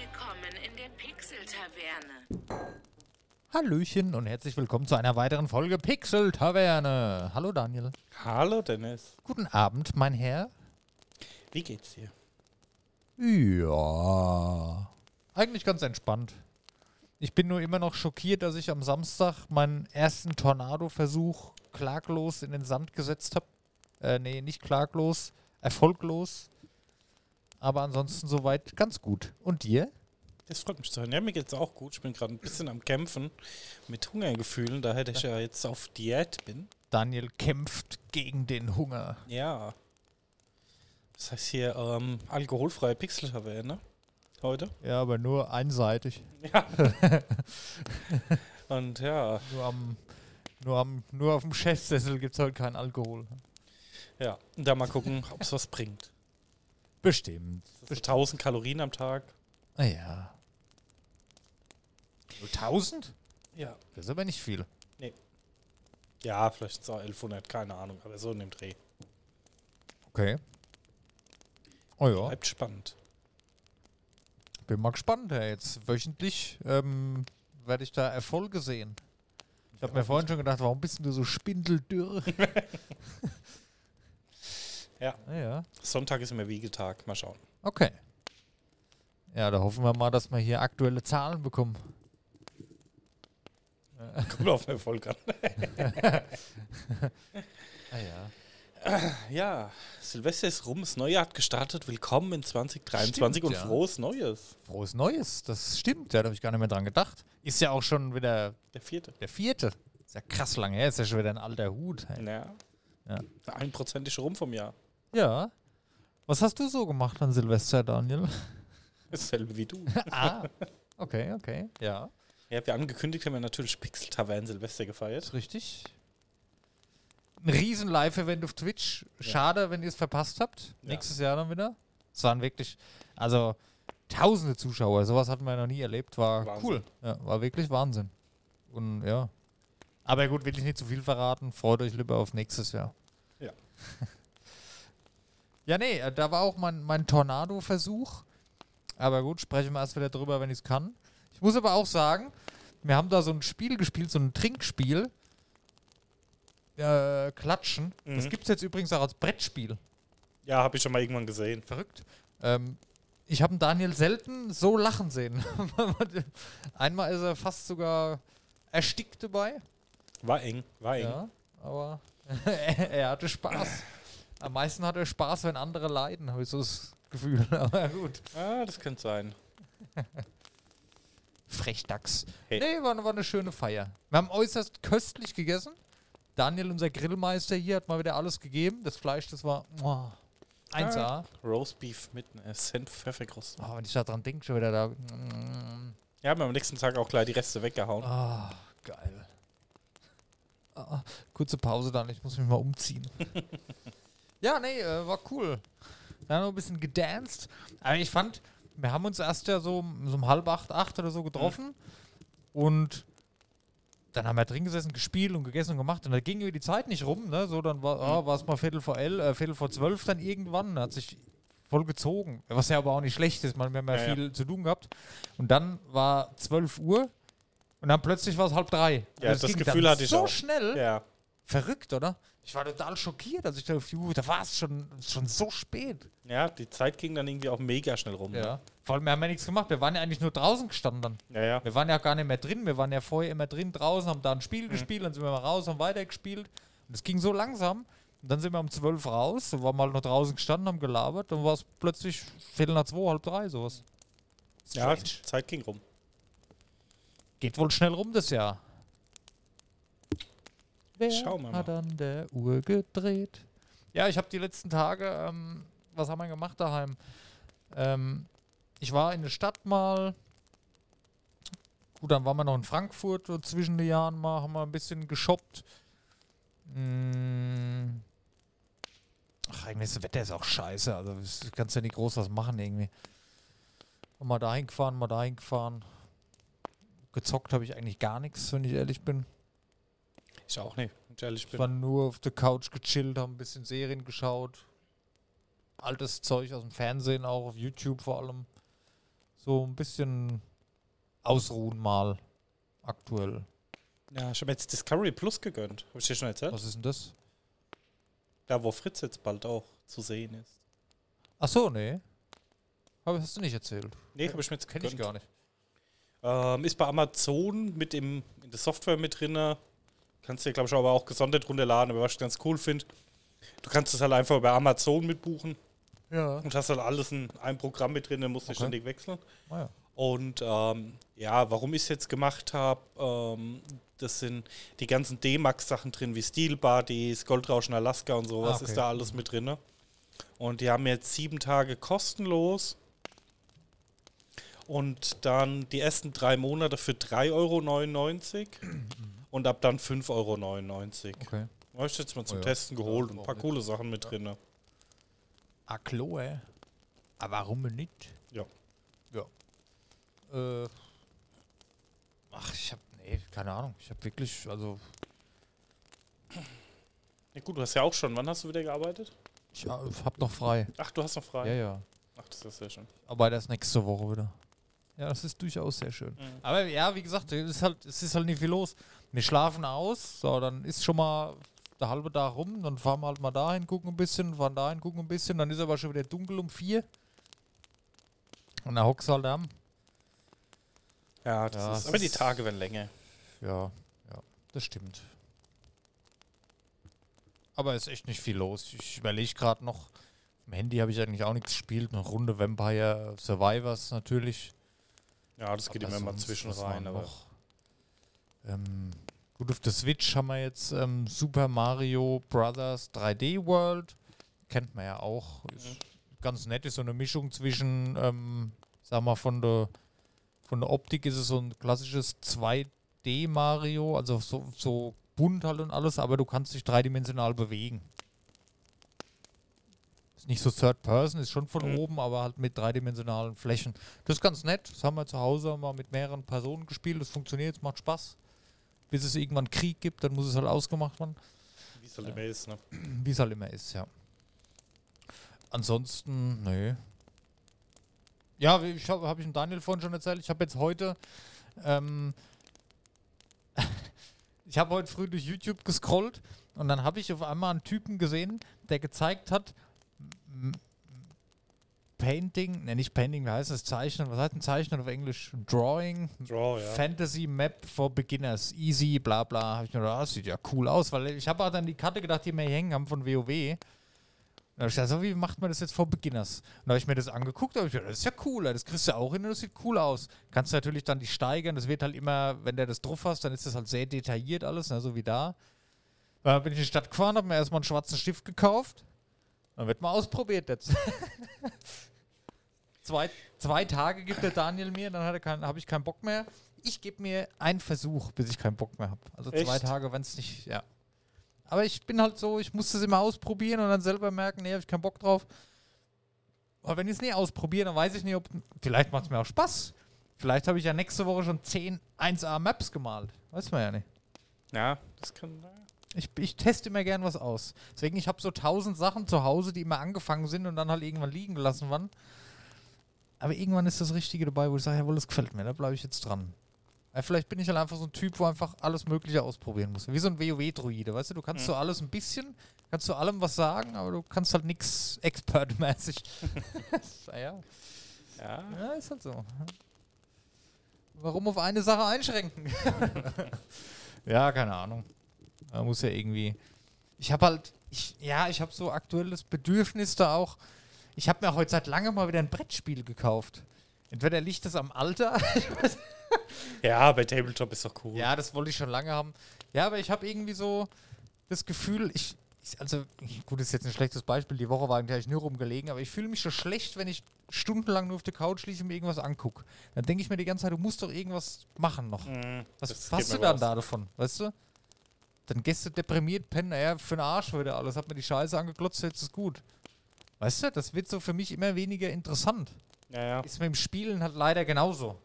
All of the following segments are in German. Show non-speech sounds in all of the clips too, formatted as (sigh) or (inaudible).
Willkommen in der Pixel-Taverne. Hallöchen und herzlich willkommen zu einer weiteren Folge Pixel Taverne. Hallo Daniel. Hallo Dennis. Guten Abend, mein Herr. Wie geht's dir? Ja, eigentlich ganz entspannt. Ich bin nur immer noch schockiert, dass ich am Samstag meinen ersten Tornado-Versuch klaglos in den Sand gesetzt habe. Äh, nee, nicht klaglos, erfolglos. Aber ansonsten soweit ganz gut. Und dir? Das freut mich zu hören. Ja, mir geht's auch gut. Ich bin gerade ein bisschen am Kämpfen mit Hungergefühlen, da ich ja jetzt auf Diät bin. Daniel kämpft gegen den Hunger. Ja. Das heißt hier ähm, alkoholfreie Pixel-Taverne heute. Ja, aber nur einseitig. Ja. (laughs) Und ja, Nur am, nur am, nur auf dem Chefsessel gibt es heute keinen Alkohol. ja. Und da mal gucken, ob es was bringt. Bestimmt. Das ist 1000 Kalorien am Tag. Ah ja. Nur 1000? Ja. Das ist aber nicht viel. Ja, vielleicht auch 1100, keine Ahnung, aber so in dem Dreh. Okay. Oh ja, Bleibt spannend. bin mal gespannt. Ja. Jetzt wöchentlich ähm, werde ich da Erfolge sehen. Ich habe mir vorhin schon gedacht, warum bist denn du so spindeldürr? (laughs) (laughs) Ja. Ah, ja. Sonntag ist immer Wiegetag. Mal schauen. Okay. Ja, da hoffen wir mal, dass wir hier aktuelle Zahlen bekommen. (laughs) Kommt auf Erfolg an. (laughs) Ah ja. Ja, Silvester ist rum, das Neue hat gestartet. Willkommen in 2023 Stimmt, und ja. frohes Neues. Frohes Neues, das stimmt. Ja, da habe ich gar nicht mehr dran gedacht. Ist ja auch schon wieder Der vierte. der vierte. Ist ja krass lang her, ist ja schon wieder ein alter Hut. Hey. Ja. Ja. Einprozentig rum vom Jahr. Ja. Was hast du so gemacht an Silvester, Daniel? (laughs) Dasselbe wie du. (laughs) ah, okay, okay. Ja, ja, wir angekündigt haben wir natürlich Pixel Tavern Silvester gefeiert. richtig. Ein riesen Live-Event auf Twitch. Schade, wenn ihr es verpasst habt. Ja. Nächstes Jahr dann wieder. Es waren wirklich, also tausende Zuschauer. Sowas hatten wir noch nie erlebt. War Wahnsinn. cool. Ja, war wirklich Wahnsinn. Und ja. Aber gut, will ich nicht zu viel verraten. Freut euch lieber auf nächstes Jahr. Ja. (laughs) ja, nee, äh, da war auch mein, mein Tornado-Versuch. Aber gut, sprechen wir erst wieder drüber, wenn ich es kann. Ich muss aber auch sagen, wir haben da so ein Spiel gespielt, so ein Trinkspiel. Äh, Klatschen. Das Mhm. gibt es jetzt übrigens auch als Brettspiel. Ja, habe ich schon mal irgendwann gesehen. Verrückt. Ähm, ich habe Daniel selten so lachen sehen. (laughs) Einmal ist er fast sogar erstickt dabei. War eng, war eng. Ja, aber er, (laughs) er hatte Spaß. Am meisten hat er Spaß, wenn andere leiden, habe ich so das Gefühl. (laughs) Aber gut. Ah, das könnte sein. (laughs) Frechdachs. Hey. Nee, war, war eine schöne Feier. Wir haben äußerst köstlich gegessen. Daniel, unser Grillmeister hier, hat mal wieder alles gegeben. Das Fleisch, das war oh, 1A. Roastbeef mit einer Senf-Pfefferkruste. Oh, wenn ich da dran denke, schon wieder da. Mm, Ja, haben wir am nächsten Tag auch gleich die Reste weggehauen. Ah, geil. Ah, kurze Pause dann, ich muss mich mal umziehen. (laughs) ja, nee, äh, war cool. Da haben wir ein bisschen gedanced. Aber ich fand, wir haben uns erst ja so, um- so um halb acht, acht oder so getroffen. Und dann haben wir drin gesessen, gespielt und gegessen und gemacht. Und da ging die Zeit nicht rum. Ne? So, dann war ah, war es mal Viertel vor elf, äh, Viertel vor zwölf dann irgendwann. Hat sich voll gezogen. Was ja aber auch nicht schlecht ist. Man, wir haben ja, Ja, ja. viel zu tun gehabt. Und dann war 12 Uhr und dann plötzlich war es halb drei. Ja, Also es das ging Gefühl hatte ich so auch. schnell. Ja. Verrückt, oder? Ich war total schockiert, als ich da auf die Uhr, da war es schon, schon so spät. ja, die Zeit ging dann irgendwie auch mega schnell rum. ne? Ja. Vor allem, wir haben ja nichts gemacht. Wir waren ja eigentlich nur draußen gestanden dann. Ja, ja. Wir waren ja gar nicht mehr drin. Wir waren ja vorher immer drin, draußen, haben da ein Spiel Mhm. gespielt, dann sind wir mal raus, haben weitergespielt. Und es ging so langsam. Und dann sind wir um 12 raus, waren wir halt noch draußen gestanden, haben gelabert. Dann war es plötzlich Viertel nach zwei, halb drei, sowas. Ja, Strange. die Zeit ging rum. Geht wohl schnell rum das Jahr. Wer Schauen wir hat mal. an der Uhr gedreht? Ja, ich habe die letzten Tage, ähm, was haben wir gemacht daheim? Ähm, ich war in der Stadt mal. Gut, dann waren wir noch in Frankfurt so zwischen den Jahren mal, haben wir ein bisschen geshoppt. Mm. Ach, irgendwie ist das Wetter ist auch scheiße. Also das kannst ja nicht groß was machen irgendwie. Und mal dahin gefahren, mal dahin gefahren. Gezockt habe ich eigentlich gar nichts, wenn ich ehrlich bin. Ich auch nicht, wenn ich ehrlich Ich bin. war nur auf der Couch gechillt, habe ein bisschen Serien geschaut. Altes Zeug aus dem Fernsehen, auch auf YouTube vor allem. So ein bisschen ausruhen mal aktuell. Ja, ich habe jetzt Discovery Plus gegönnt. Habe ich dir schon erzählt? Was ist denn das? Da, wo Fritz jetzt bald auch zu sehen ist. Ach so, nee. Aber hast du nicht erzählt. Nee, habe ich mir jetzt Kenn ich gar nicht. Ähm, ist bei Amazon mit im, in der Software mit drin. Kannst dir, glaube ich, aber auch gesondert runterladen. Aber was ich ganz cool finde, du kannst es halt einfach über Amazon mitbuchen Ja. und hast halt alles in einem Programm mit drin, musst du Okay. ständig wechseln. Ah, ja. Und ähm, ja, warum ich es jetzt gemacht habe, ähm, das sind die ganzen D-Max-Sachen drin, wie Steel Buddies, Goldrauschen Alaska und sowas, Ah, okay. ist da alles mit drin. Und die haben jetzt sieben Tage kostenlos. Und dann die ersten drei Monate für 3,99 Euro (clears throat) und ab dann 5,99 Euro. Okay. Habe ich jetzt mal zum Oh ja. Testen geholt Ja, und ein paar nicht? coole Sachen mit drin. Ah, Chloe. Aber warum nicht? Ja. Ja. Äh. Ach, ich hab. Nee, keine Ahnung. Ich hab wirklich, also. Ja, gut, du hast ja auch schon. Wann hast du wieder gearbeitet? Ich ha- hab noch frei. Ach, du hast noch frei. Ja, ja. Ach, das ist sehr schön. Aber das nächste Woche wieder. Ja, das ist durchaus sehr schön. Mhm. Aber ja, wie gesagt, es ist halt, es ist halt nicht viel los. Wir schlafen aus, so, dann ist schon mal der halbe Tag rum, dann fahren wir halt mal dahin, gucken ein bisschen, fahren dahin, gucken ein bisschen, dann ist aber schon wieder dunkel um vier. Und dann hockst du halt am. Ja, das Ja, ist, aber die Tage werden länger. Ja, ja, das stimmt. Aber ist echt nicht viel los. Ich überlege gerade noch. Am Handy habe ich eigentlich auch nichts gespielt. Eine Runde Vampire Survivors natürlich. Ja, das geht Aber immer mal zwischen rein. Aber noch? Ähm, gut, auf der Switch haben wir jetzt ähm, Super Mario Brothers 3D World. Kennt man ja auch. Ist Mhm. ganz nett, ist so eine Mischung zwischen, ähm, sag mal, von der, von der Optik ist es so ein klassisches 2D Mario, also so, so bunt halt und alles, aber du kannst dich dreidimensional bewegen. Ist nicht so Third Person, ist schon von Mhm. oben, aber halt mit dreidimensionalen Flächen. Das ist ganz nett. Das haben wir zu Hause mal mit mehreren Personen gespielt. Das funktioniert, es macht Spaß. Bis es irgendwann Krieg gibt, dann muss es halt ausgemacht werden. wie es halt immer ist, ne? (clears throat) Wie es halt immer ist, ja. Ansonsten, nö. Ja, wie- ich habe hab ich dem Daniel vorhin schon erzählt, ich habe jetzt heute, ähm, (laughs) ich habe heute früh durch YouTube gescrollt und dann habe ich auf einmal einen Typen gesehen, der gezeigt hat, Painting, ne nicht Painting, wie heißt das? Zeichnen, was heißt ein Zeichnen auf Englisch? Drawing, Draw, ja. Fantasy Map for Beginners. Easy, bla bla. Hab ich mir gedacht, das sieht ja cool aus, weil ich habe auch dann die Karte gedacht, die wir hier hängen haben von WoW. Und da ich gedacht, so wie macht man das jetzt for Beginners? Und da habe ich mir das angeguckt, da habe ich gedacht, das ist ja cool, das kriegst du auch hin und das sieht cool aus. Kannst du natürlich dann die steigern, das wird halt immer, wenn der das drauf hast, dann ist das halt sehr detailliert alles, ne, so wie da. Dann bin ich in die Stadt gefahren, habe mir erstmal einen schwarzen Stift gekauft. Dann wird mal ausprobiert jetzt. (laughs) zwei, zwei Tage gibt der Daniel mir, dann habe ich keinen Bock mehr. Ich gebe mir einen Versuch, bis ich keinen Bock mehr habe. Also zwei Echt? Tage, wenn es nicht, ja. Aber ich bin halt so, ich muss das immer ausprobieren und dann selber merken, nee, habe ich keinen Bock drauf. Aber wenn ich es nie ausprobiere, dann weiß ich nicht, ob. Vielleicht macht es mir auch Spaß. Vielleicht habe ich ja nächste Woche schon 10 1A-Maps gemalt. Weiß man ja nicht. Ja, das kann. Ich, ich teste immer gern was aus. Deswegen, ich habe so tausend Sachen zu Hause, die immer angefangen sind und dann halt irgendwann liegen gelassen waren. Aber irgendwann ist das Richtige dabei, wo ich sage, jawohl, das gefällt mir, da bleibe ich jetzt dran. Ja, vielleicht bin ich halt einfach so ein Typ, wo einfach alles Mögliche ausprobieren muss. Wie so ein WoW-Druide, weißt du? Du kannst Mhm. so alles ein bisschen, kannst zu allem was sagen, aber du kannst halt nichts expertmäßig. (laughs) ja, Ja. ja, ist halt so. Warum auf eine Sache einschränken? (laughs) ja, keine Ahnung. Man muss ja irgendwie. Ich habe halt, ich, ja, ich habe so aktuelles Bedürfnis da auch. Ich habe mir heute seit langem mal wieder ein Brettspiel gekauft. Entweder liegt das am Alter. (laughs) ja, bei Tabletop ist doch cool. ja, das wollte ich schon lange haben. Ja, aber ich habe irgendwie so das Gefühl, ich, ich, also, gut, das ist jetzt ein schlechtes Beispiel. Die Woche war eigentlich nur rumgelegen, aber ich fühle mich so schlecht, wenn ich stundenlang nur auf der Couch liege und mir irgendwas angucke. Dann denke ich mir die ganze Zeit, du musst doch irgendwas machen noch. Mhm, Was hast du dann raus. da davon, weißt du? Dann gehst du deprimiert pennen, ja, für den Arsch wieder alles. Hat mir die Scheiße angeklotzt, jetzt ist gut. Weißt du, das wird so für mich immer weniger interessant. Ja, ja. Ist mit dem Spielen halt leider genauso.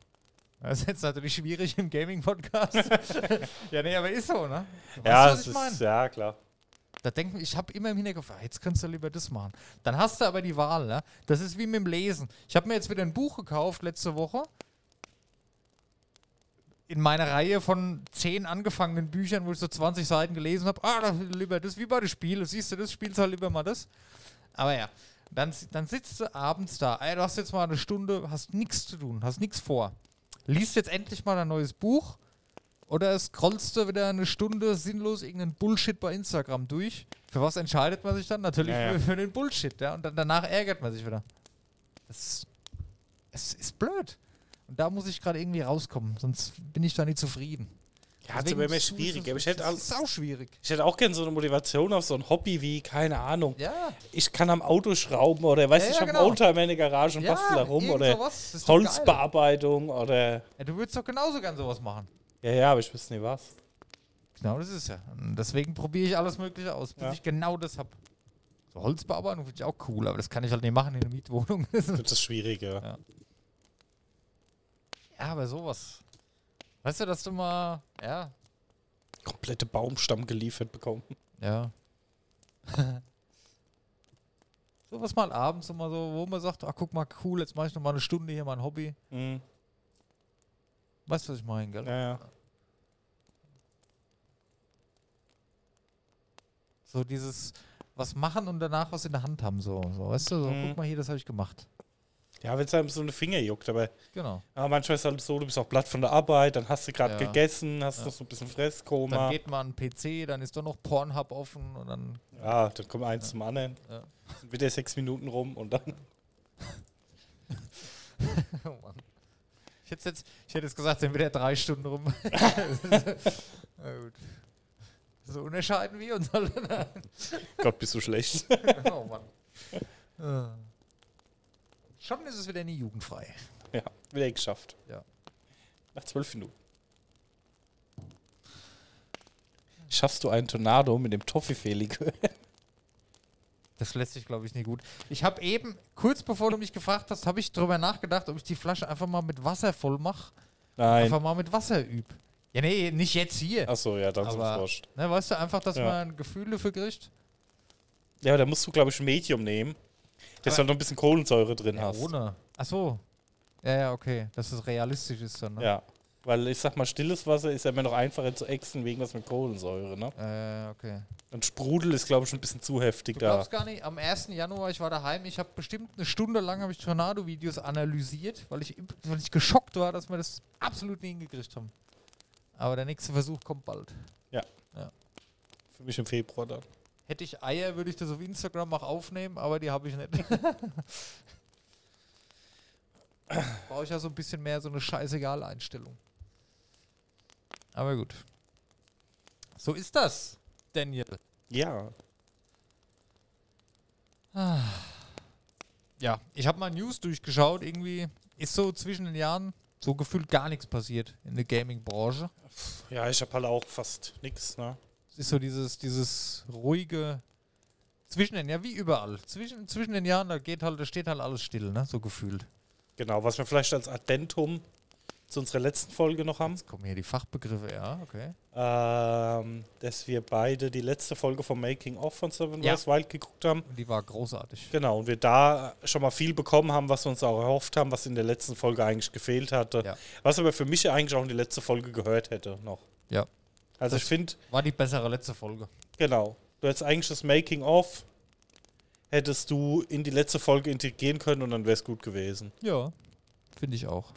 Das ist jetzt natürlich schwierig im Gaming-Podcast. (laughs) ja, nee, aber ist so, ne? Weißt ja, du, was ich meine? ist, ja, klar. Da denken ich habe immer im Hinterkopf, ah, jetzt kannst du lieber das machen. Dann hast du aber die Wahl, ne? Das ist wie mit dem Lesen. Ich habe mir jetzt wieder ein Buch gekauft letzte Woche. In meiner Reihe von zehn angefangenen Büchern, wo ich so 20 Seiten gelesen habe. Ah, lieber das, wie bei den Spielen. Siehst du das, spielst halt lieber mal das. Aber ja, dann, dann sitzt du abends da. Ey, du hast jetzt mal eine Stunde, hast nichts zu tun, hast nichts vor. Liest jetzt endlich mal ein neues Buch oder scrollst du wieder eine Stunde sinnlos irgendeinen Bullshit bei Instagram durch. Für was entscheidet man sich dann? Natürlich Ja, ja. Für, für den Bullshit, ja. Und dann danach ärgert man sich wieder. Das, es ist blöd. Und da muss ich gerade irgendwie rauskommen, sonst bin ich da nicht zufrieden. Ja, es ist es- schwierig. Aber ich hätte, das ist auch schwierig. ich hätte auch gerne so eine Motivation auf so ein Hobby wie, keine Ahnung. Ja, Ich kann am Auto schrauben oder, weißt Ja, ich ja, habe genau. einen Oldtimer in der Garage und ja bastel da rum oder. Das. Holzbearbeitung oder. Ja, du würdest doch genauso gern sowas machen. Ja, ja, aber ich wüsste nicht was. Genau, das ist ja. Und deswegen probiere ich alles Mögliche aus, bis Ja. ich genau das habe. So Holzbearbeitung finde ich auch cool, aber das kann ich halt nicht machen in einer Mietwohnung. (laughs) Das ist das Schwierige. Ja. ja, aber sowas. Weißt du, dass du mal. Ja. Komplette Baumstamm geliefert bekommen. Ja. (laughs) sowas mal abends immer so, wo man sagt, ach guck mal, cool, jetzt mache ich noch mal eine Stunde hier mein Hobby. Mhm. Weißt du, was ich meine, gell? Ja, ja. So dieses was machen und danach was in der Hand haben, so. so weißt du, so, Mhm. guck mal hier, das habe ich gemacht. Ja, wenn es einem so eine Finger juckt, aber Genau. ja, manchmal ist es halt so, du bist auch platt von der Arbeit, dann hast du gerade Ja. gegessen, hast Ja. noch so ein bisschen Dann Fresskoma. geht man an den PC, dann ist doch noch Pornhub offen und dann. Ja, dann kommt eins zum anderen. Ja. Sind wieder sechs Minuten rum und dann. (laughs) Oh Mann. Ich hätte jetzt, ich hätte jetzt gesagt, sind wieder drei Stunden rum. (laughs) Na gut. So unterscheiden wir uns alle. Gott, bist du schlecht. (laughs) oh Mann. Schon ist es wieder nie jugendfrei. ja, wieder geschafft. Ja. Nach zwölf Minuten. Schaffst du einen Tornado mit dem Toffifee-Likör? (laughs) Das lässt sich, glaube ich, nicht gut. Ich habe eben, kurz bevor du mich gefragt hast, habe ich darüber nachgedacht, ob ich die Flasche einfach mal mit Wasser voll mache. Nein. Einfach mal mit Wasser üb. Ja, nee, nicht jetzt hier. Achso, ja, dann Aber, wurscht. ne, weißt du, einfach, dass Ja. man ein Gefühl dafür kriegt. Ja, da musst du, glaube ich, ein Medium nehmen, dass du noch ein bisschen Kohlensäure drin Ja, hast. ohne. Ach so. Ja, ja, okay. Dass es realistisch ist dann, ne? Ja. Weil ich sag mal, stilles Wasser ist ja immer noch einfacher zu exen wegen was mit Kohlensäure, ne? Äh, okay. Und Sprudel ist, glaube ich, schon ein bisschen zu heftig Du da. glaubst gar nicht, am 1. Januar, ich war daheim, ich habe bestimmt eine Stunde lang habe ich Tornado-Videos analysiert, weil ich, weil ich geschockt war, dass wir das absolut nie hingekriegt haben. Aber der nächste Versuch kommt bald. Für mich im Februar dann. Hätte ich Eier, würde ich das auf Instagram auch aufnehmen, aber die habe ich nicht. (laughs) Brauche ich ja so ein bisschen mehr so eine scheißegal Einstellung. Aber gut. So ist das, Daniel. Ja. Ja, ich habe mal News durchgeschaut. Irgendwie ist so zwischen den Jahren so gefühlt gar nichts passiert in der Gaming-Branche. Ja, ich habe halt auch fast nix, ne? Es ist so dieses, dieses ruhige zwischen den, ja wie überall. Zwischen, zwischen den Jahren, da geht halt, da steht halt alles still, ne? So gefühlt. Genau, was wir vielleicht als Addentum zu unserer letzten Folge noch haben, Jetzt kommen hier die Fachbegriffe, ja, okay. ähm, dass wir beide die letzte Folge vom Making of von Seven Ja. West Wild geguckt haben. Und die war großartig. Genau, und wir da schon mal viel bekommen haben, was wir uns auch erhofft haben, was in der letzten Folge eigentlich gefehlt hatte. Ja. Was aber für mich eigentlich auch in die letzte Folge gehört hätte noch. Ja. Also Das- ich finde, War die bessere letzte Folge. genau, du hättest eigentlich das Making of, hättest du in die letzte Folge integrieren können und dann wäre es gut gewesen. Ja, finde ich auch.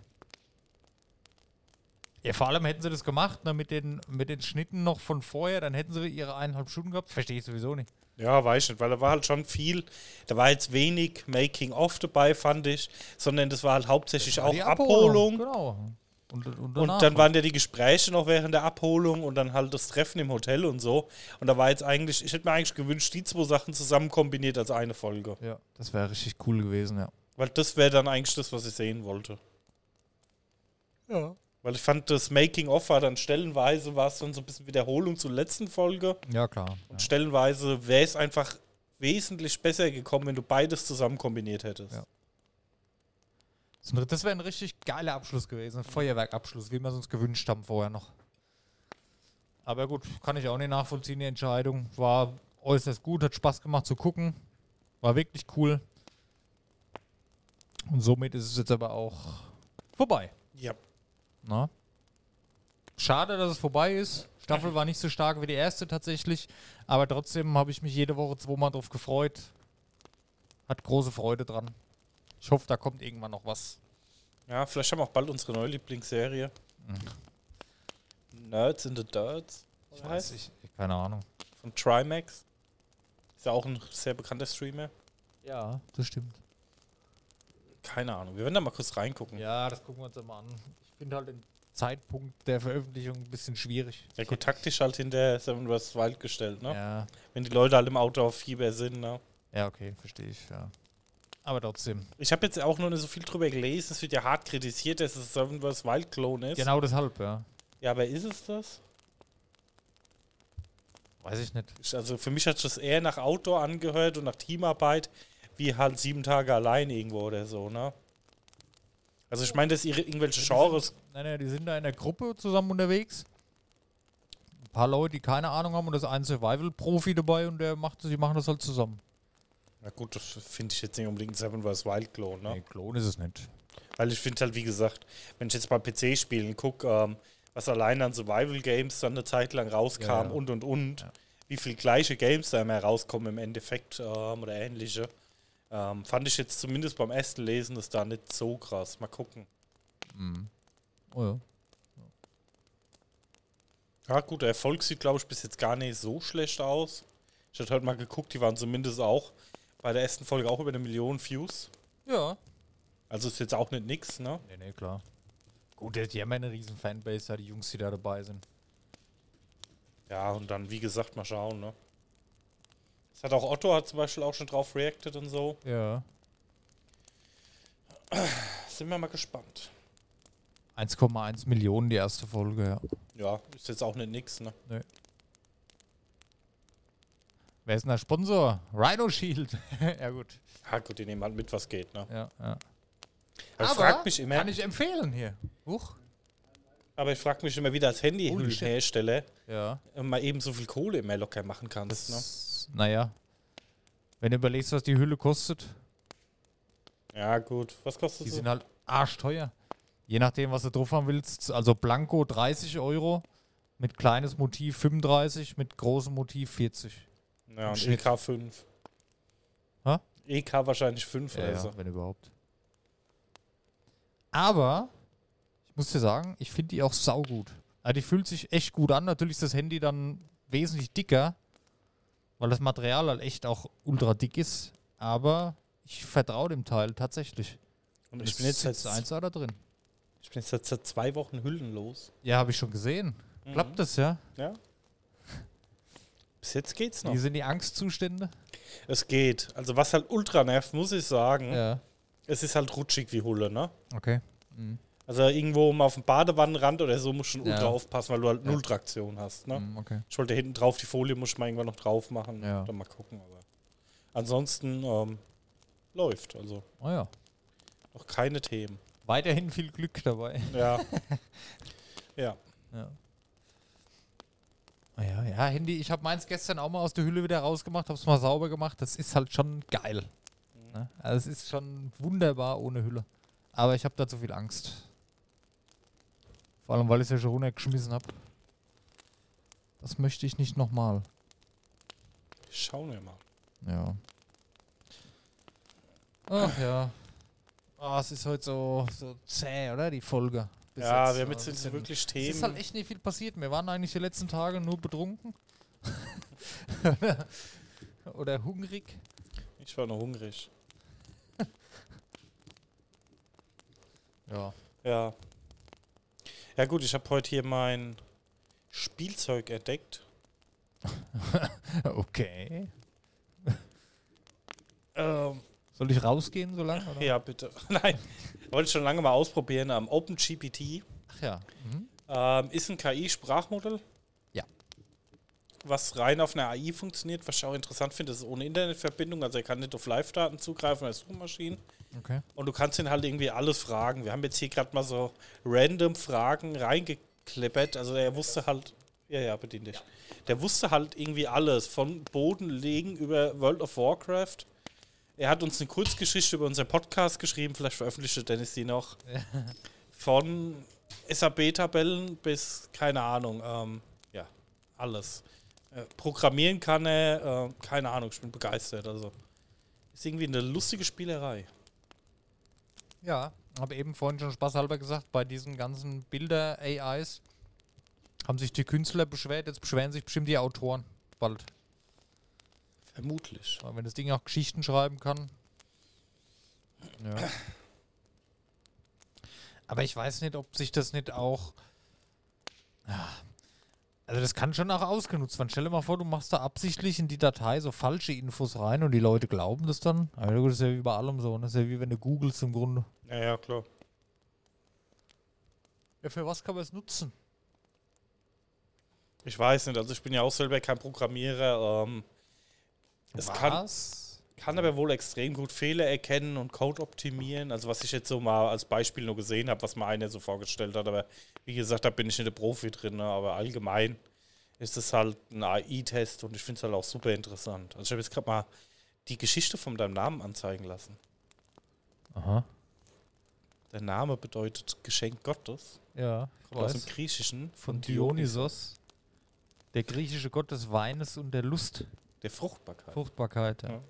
Ja, vor allem hätten sie das gemacht, ne, mit, den, mit den Schnitten noch von vorher, dann hätten sie ihre eineinhalb Stunden gehabt. Verstehe ich sowieso nicht. Ja, weiß ich nicht, weil da war halt schon viel, da war jetzt wenig Making of dabei, fand ich, sondern das war halt hauptsächlich war auch die Abholung. Genau. Und, und, Und dann halt. waren ja die Gespräche noch während der Abholung und dann halt das Treffen im Hotel und so. Und da war jetzt eigentlich, ich hätte mir eigentlich gewünscht, die zwei Sachen zusammen kombiniert als eine Folge. Ja, das wäre richtig cool gewesen, ja. Weil das wäre dann eigentlich das, was ich sehen wollte. Ja. Weil ich fand, das Making-of war dann stellenweise, war es dann so ein bisschen Wiederholung zur letzten Folge. Ja, klar. Und stellenweise wäre es einfach wesentlich besser gekommen, wenn du beides zusammen kombiniert hättest. Ja. Das wäre ein richtig geiler Abschluss gewesen. Ein Feuerwerkabschluss, wie wir es uns gewünscht haben vorher noch. Aber gut, kann ich auch nicht nachvollziehen, die Entscheidung. War äußerst gut, hat Spaß gemacht zu gucken. War wirklich cool. Und somit ist es jetzt aber auch vorbei. Ja. Na? Schade, dass es vorbei ist. Staffel war nicht so stark wie die erste tatsächlich. Aber trotzdem habe ich mich jede Woche zweimal drauf gefreut. Hat große Freude dran. Ich hoffe, da kommt irgendwann noch was. Ja, vielleicht haben wir auch bald unsere neue Lieblingsserie. Nerds in the Dirts. Ich weiß nicht. Keine Ahnung. Von Trimax. Ist ja auch ein sehr bekannter Streamer. Ja, das stimmt. Keine Ahnung. Wir werden da mal kurz reingucken. Ja, das gucken wir uns dann mal an. Ich finde halt den Zeitpunkt der Veröffentlichung ein bisschen schwierig. Ja, gut, taktisch halt hinter Seven vs. Wild gestellt, ne? Ja, Wenn die Leute halt im Auto auf Fieber sind, ne? ja okay, verstehe ich, ja. Aber trotzdem. Ich habe jetzt auch noch nicht so viel drüber gelesen. Es wird ja hart kritisiert, dass es Seven vs. Wild Clone ist. Genau deshalb, ja. Ja, aber ist es das? Weiß ich nicht. Ich- Also für mich hat das eher nach Outdoor angehört und nach Teamarbeit, wie halt sieben Tage allein irgendwo oder so, ne? Also ich meine, dass ihre irgendwelche Genres. Nein, nein, die sind da in der Gruppe zusammen unterwegs. Ein paar Leute, die keine Ahnung haben und da ist ein Survival-Profi dabei und der macht die machen das halt zusammen. Na gut, das finde ich jetzt nicht unbedingt Seven vs. Wild Clone, ne? Nee, Klon ist es nicht. Weil ich finde halt, wie gesagt, wenn ich jetzt bei PC-Spielen gucke, ähm, was allein an Survival-Games dann eine Zeit lang rauskam Ja, ja. und und und, Ja. wie viel gleiche Games da immer rauskommen im Endeffekt ähm, oder ähnliche, ähm, fand ich jetzt zumindest beim ersten Lesen das da nicht so krass. Mal gucken. Oh ja. Ja, gut, der Erfolg sieht, glaube ich, bis jetzt gar nicht so schlecht aus. Ich hatte heute mal geguckt, die waren zumindest auch bei der ersten Folge auch über eine Million Views. Ja. Also ist jetzt auch nicht nix, ne? Nee, nee, klar. Gut, die haben ja eine riesen Fanbase, ja, die Jungs, die da dabei sind. Ja, und dann, wie gesagt, mal schauen, ne? Das hat auch Otto hat zum Beispiel auch schon drauf reacted und so. Ja. Sind wir mal gespannt. 1,1 Millionen die erste Folge, ja. Ja, ist jetzt auch nicht nix, ne? Wer ist denn der Sponsor? Rhino Shield. (laughs) ja, gut. Ja, gut, die nehmen halt mit, was geht, ne? Ja, ja. Aber ich frag mich immer, Kann ich empfehlen hier. Huch. aber ich frag mich immer wieder als Handyhüllenhersteller, Ja. ob man eben so viel Kohle immer locker machen kannst, ne? Das, Naja. Wenn du überlegst, was die Hülle kostet, Ja, gut. Was kostet die sie? sind halt arschteuer. Je nachdem, was du drauf haben willst. Also Blanco 30 Euro, mit kleines Motiv 35, mit großem Motiv 40. Ja, und Schnitt. EK 5. Hä? EK wahrscheinlich 5 Ja, oder ja, wenn überhaupt. Aber, ich muss dir sagen, ich finde die auch saugut. Ja, die fühlt sich echt gut an. Natürlich ist das Handy dann wesentlich dicker, weil das Material halt echt auch ultra dick ist. Aber ich vertraue dem Teil tatsächlich. Und ich bin jetzt seit, eins da drin. ich bin jetzt seit, seit zwei Wochen hüllenlos. Ja, habe ich schon gesehen. Klappt das, ja? Ja. Bis jetzt geht's noch. Wie sind die Angstzustände? Es geht. Also was halt ultra nervt, muss ich sagen, Ja. es ist halt rutschig wie Hulle, ne? Okay. Also irgendwo mal auf dem Badewannenrand oder so musst du schon Ja. ultra aufpassen, weil du halt Ja. null Traktion hast, ne? Mm, Okay. Ich wollte hinten drauf die Folie, muss ich mal irgendwann noch drauf machen. Ja. Dann mal gucken, aber ansonsten ähm, läuft. Also Oh ja. noch keine Themen. Weiterhin viel Glück dabei. Ja. (laughs) ja. Ja. Ah Ja, ja, Handy. Ich habe meins gestern auch mal aus der Hülle wieder rausgemacht, habe es mal sauber gemacht. Das ist halt schon geil. Ne? Also es ist schon wunderbar ohne Hülle. Aber ich habe da zu viel Angst. Vor allem, weil ich es ja schon runtergeschmissen habe. Das möchte ich nicht nochmal. Schauen wir mal. Ja. Ach ja. Ah, es ist heute so, so zäh, oder? Die Folge. Bis ja, jetzt. wir haben jetzt bisschen- wirklich Es Themen. ist halt echt nicht viel passiert. Wir waren eigentlich die letzten Tage nur betrunken. (laughs) Oder hungrig. ich war noch hungrig. (laughs) Ja. Ja. Ja gut, ich habe heute hier mein Spielzeug entdeckt. (laughs) Okay. Soll ich rausgehen so lange? Oder? ja, bitte. (laughs) Nein, wollte ich schon lange mal ausprobieren. Ähm, OpenGPT Ach ja. Mhm. ähm, ist ein KI-Sprachmodell. Ja. Was rein auf einer AI funktioniert, was ich auch interessant finde, ist ohne Internetverbindung. Also er kann nicht auf Live-Daten zugreifen als Suchmaschinen. Okay. Und du kannst ihn halt irgendwie alles fragen. Wir haben jetzt hier gerade mal so random Fragen reingeklippert. Also er wusste halt Ja, ja, bedient dich. Der wusste halt irgendwie alles, von Bodenlegen über World of Warcraft. Er hat uns eine Kurzgeschichte über unseren Podcast geschrieben, vielleicht veröffentlichte Dennis die noch. (laughs) Von SAB-Tabellen bis, keine Ahnung, ähm, ja, alles. Äh, programmieren kann er, äh, keine Ahnung, ich bin begeistert. Also, ist irgendwie eine lustige Spielerei. Ja, habe eben vorhin schon spaßhalber gesagt, bei diesen ganzen Bilder-AIs haben sich die Künstler beschwert, jetzt beschweren sich bestimmt die Autoren bald. Vermutlich. Weil wenn das Ding auch Geschichten schreiben kann. Ja. Aber ich weiß nicht, ob sich das nicht auch. Also das kann schon auch ausgenutzt werden. Stell dir mal vor, du machst da absichtlich in die Datei so falsche Infos rein und die Leute glauben das dann. Aber gut, das ist ja wie bei allem so. ne? Das ist ja wie wenn du googelst im Grunde. Ja, ja, klar. Ja, für was kann man es nutzen? Ich weiß nicht, also ich bin ja auch selber kein Programmierer. Ähm, es kann, was? kann aber wohl extrem gut Fehler erkennen und Code optimieren. Also was ich jetzt so mal als Beispiel nur gesehen habe, was mir einer so vorgestellt hat. Aber wie gesagt, da bin ich nicht der Profi drin. Ne? Aber allgemein ist es halt ein AI-Test und ich finde es halt auch super interessant. Also ich habe jetzt gerade mal die Geschichte von deinem Namen anzeigen lassen. Aha. Der Name bedeutet Geschenk Gottes. Ja, Kommt aus dem Griechischen. Von Dionysos. Der griechische Gott des Weines und der Lust. Der Fruchtbarkeit. Fruchtbarkeit. Ja. Ja.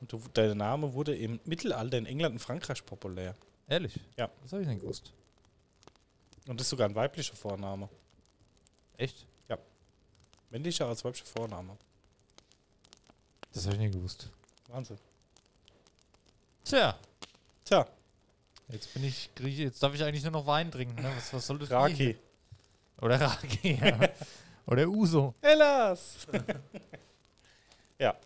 Und du, der Name wurde im Mittelalter in England und Frankreich populär. Ehrlich? Ja. Das habe ich nicht gewusst. Und das ist sogar ein weiblicher Vorname. Echt? Männlicher als weiblicher Vorname. Das habe ich nicht gewusst. Wahnsinn. Tja, Tja, jetzt bin ich Grieche. Jetzt darf ich eigentlich nur noch Wein trinken. Ne? Was, was soll das Raki. hier? Oder Raki. Ja. (laughs) Oder Uso. Hellas! (laughs) ja,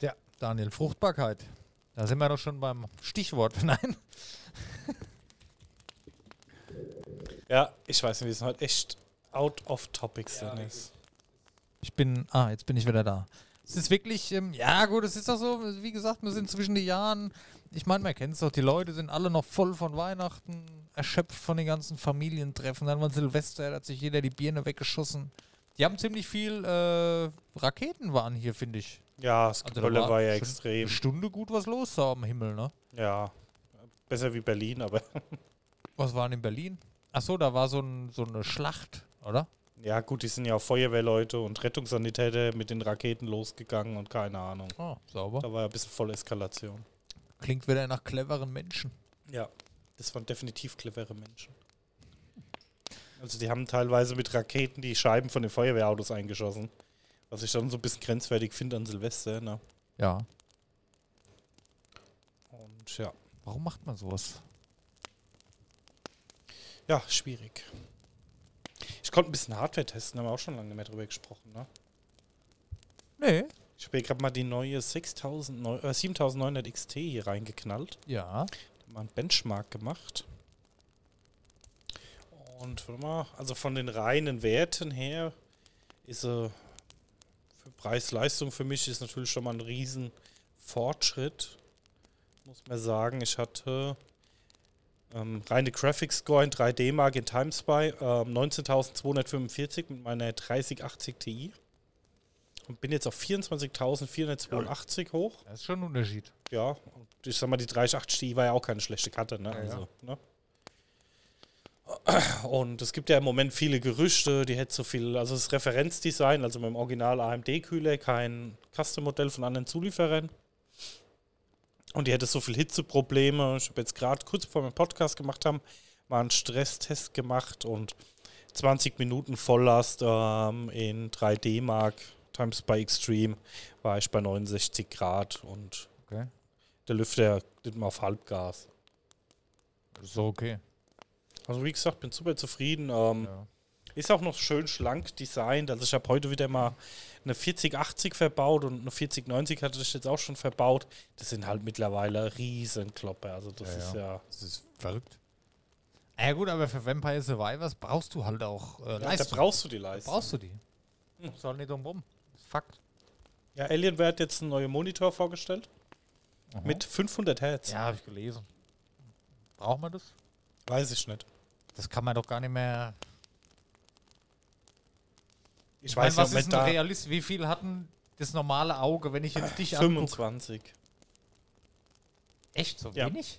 Ja, Daniel, Fruchtbarkeit. Da sind wir doch schon beim Stichwort. (laughs) Nein. ja, ich weiß nicht, wir sind heute echt out of topics, Dennis. Ich bin, ah, jetzt bin ich wieder da. Es ist wirklich, ähm, ja gut, es ist doch so, wie gesagt, wir sind zwischen den Jahren. Ich meine, man kennt es doch, die Leute sind alle noch voll von Weihnachten, erschöpft von den ganzen Familientreffen. Dann war Silvester, da hat sich jeder die Birne weggeschossen. Die haben ziemlich viel äh, Raketen waren hier, finde ich. Ja, das Also da Gebrülle war ja extrem. Eine Stunde gut was los da am Himmel, ne? Ja, besser wie Berlin, aber (laughs) Was war denn in Berlin? Ach so, da war so, ein, so eine Schlacht, oder? ja gut, die sind ja auch Feuerwehrleute und Rettungssanitäter mit den Raketen losgegangen und keine Ahnung. Oh, sauber. Da war ja ein bisschen voll Eskalation. Klingt wieder nach cleveren Menschen. Ja, das waren definitiv clevere Menschen. Also die haben teilweise mit Raketen die Scheiben von den Feuerwehrautos eingeschossen. Was ich dann so ein bisschen grenzwertig finde an Silvester. Ne? Ja. Und ja. Warum macht man sowas? Ja, schwierig. Ich konnte ein bisschen Hardware testen, haben wir auch schon lange nicht mehr drüber gesprochen. Ne? Nee. Ich habe gerade mal die neue 6000, neu- äh, 7900 XT hier reingeknallt. Ja. mal einen Benchmark gemacht. Und warte mal, also von den reinen Werten her ist für Preis-Leistung für mich ist natürlich schon mal ein riesen Fortschritt. Muss man sagen, ich hatte ähm, reine Graphics Score in 3D Mark in Timespy ähm, 19.245 mit meiner 3080 Ti und bin jetzt auf 24.482 hoch. Das ist schon ein Unterschied. Ja, und ich sag mal, die 3080 Ti war ja auch keine schlechte Karte, ne? Ja, ja. Also, ne? Und es gibt ja im Moment viele Gerüchte, die hätte so viel, also das Referenzdesign, also mit dem Original AMD-Kühler, kein Custom-Modell von anderen Zulieferern. Und die hätte so viel Hitzeprobleme. Ich habe jetzt gerade kurz bevor wir den Podcast gemacht haben, mal einen Stresstest gemacht und 20 Minuten Volllast ähm, in 3D Mark Times by Extreme war ich bei 69 Grad und Okay. der Lüfter geht mal auf Halbgas. So okay. Also wie gesagt, bin super zufrieden. Ähm, Ja. Ist auch noch schön schlank designt. Also ich habe heute wieder mal eine 4080 verbaut und eine 4090 hatte ich jetzt auch schon verbaut. Das sind halt mittlerweile Riesenklopper. Also das Ja, ist ja. Das ist verrückt. Ja gut, aber für Vampire Survivors brauchst du halt auch äh, ja da Leistung. brauchst du die Leistung. brauchst du die. Ist halt nicht drum rum. Das ist Fakt. Ja, Alienware hat jetzt einen neuen Monitor vorgestellt. Aha. Mit 500 Hertz. Ja, habe ich gelesen. Braucht man das? Weiß ich nicht. Das kann man doch gar nicht mehr. Ich weiß meine, ja, was ist ein Realist? Wie viel hatten das normale Auge, wenn ich jetzt dich angucke? 25. Echt so Ja. wenig?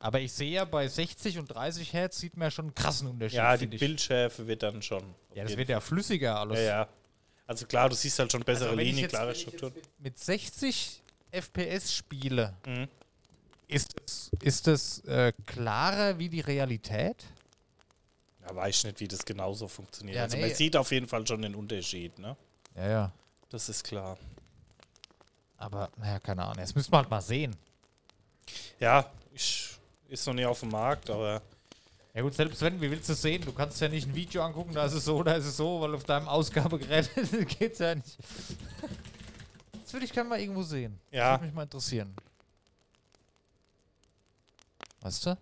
Aber ich sehe ja bei 60 und 30 Hertz sieht man ja schon einen krassen Unterschied. Ja, die ich. Bildschärfe wird dann schon. Ja, das wird ja flüssiger alles. Ja, ja. Also klar, du siehst halt schon bessere Also jetzt- klare Strukturen. Mit 60 FPS spiele, Mhm. ist es, ist es äh, klarer wie die Realität? Ja, weiß ich nicht, wie das genauso funktioniert. Ja, also nee. man sieht auf jeden Fall schon den Unterschied, ne? Ja, ja. Das ist klar. Aber, naja, keine Ahnung. Das müssen wir halt mal sehen. Ja, ich, ist noch nicht auf dem Markt, aber Ja gut, selbst wenn, wie willst du es sehen? Du kannst ja nicht ein Video angucken, da ist es so, da ist es so, weil auf deinem Ausgabegerät (laughs) geht's ja nicht. Das würde ich gerne mal irgendwo sehen. Das Ja. würde mich mal interessieren. Weißt du?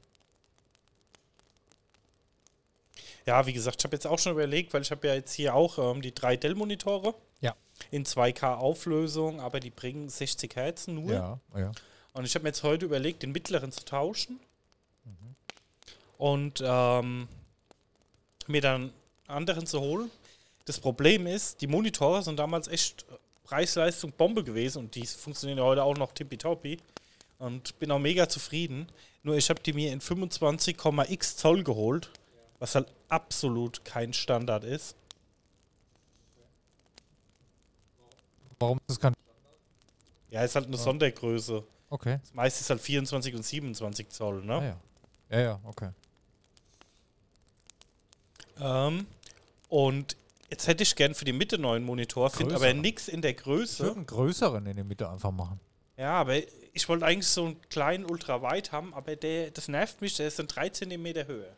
ja, wie gesagt, ich habe jetzt auch schon überlegt, weil ich habe ja jetzt hier auch ähm, die drei Dell-Monitore. Ja. In 2K Auflösung, aber die bringen 60 Hertz nur. Ja, ja. Und ich habe mir jetzt heute überlegt, den mittleren zu tauschen. Und ähm, mir dann anderen zu holen. Das Problem ist, die Monitore sind damals echt Preis-Leistung Bombe gewesen und die funktionieren ja heute auch noch tippitoppi. Und bin auch mega zufrieden. Nur ich habe die mir in 25,x Zoll geholt, was halt absolut kein Standard ist. Warum ist das kein. Ja, ist halt eine Sondergröße. Okay. Das meiste ist halt 24 und 27 Zoll, ne? Ah, ja. Ja, ja, okay. Ähm, und jetzt hätte ich gern für die Mitte neuen Monitor, finde aber nichts in der Ich würde Größe. einen größeren in der Mitte einfach machen. Ja, aber ich wollte eigentlich so einen kleinen Ultraweit haben, aber der, das nervt mich, der ist dann 3 cm Höhe.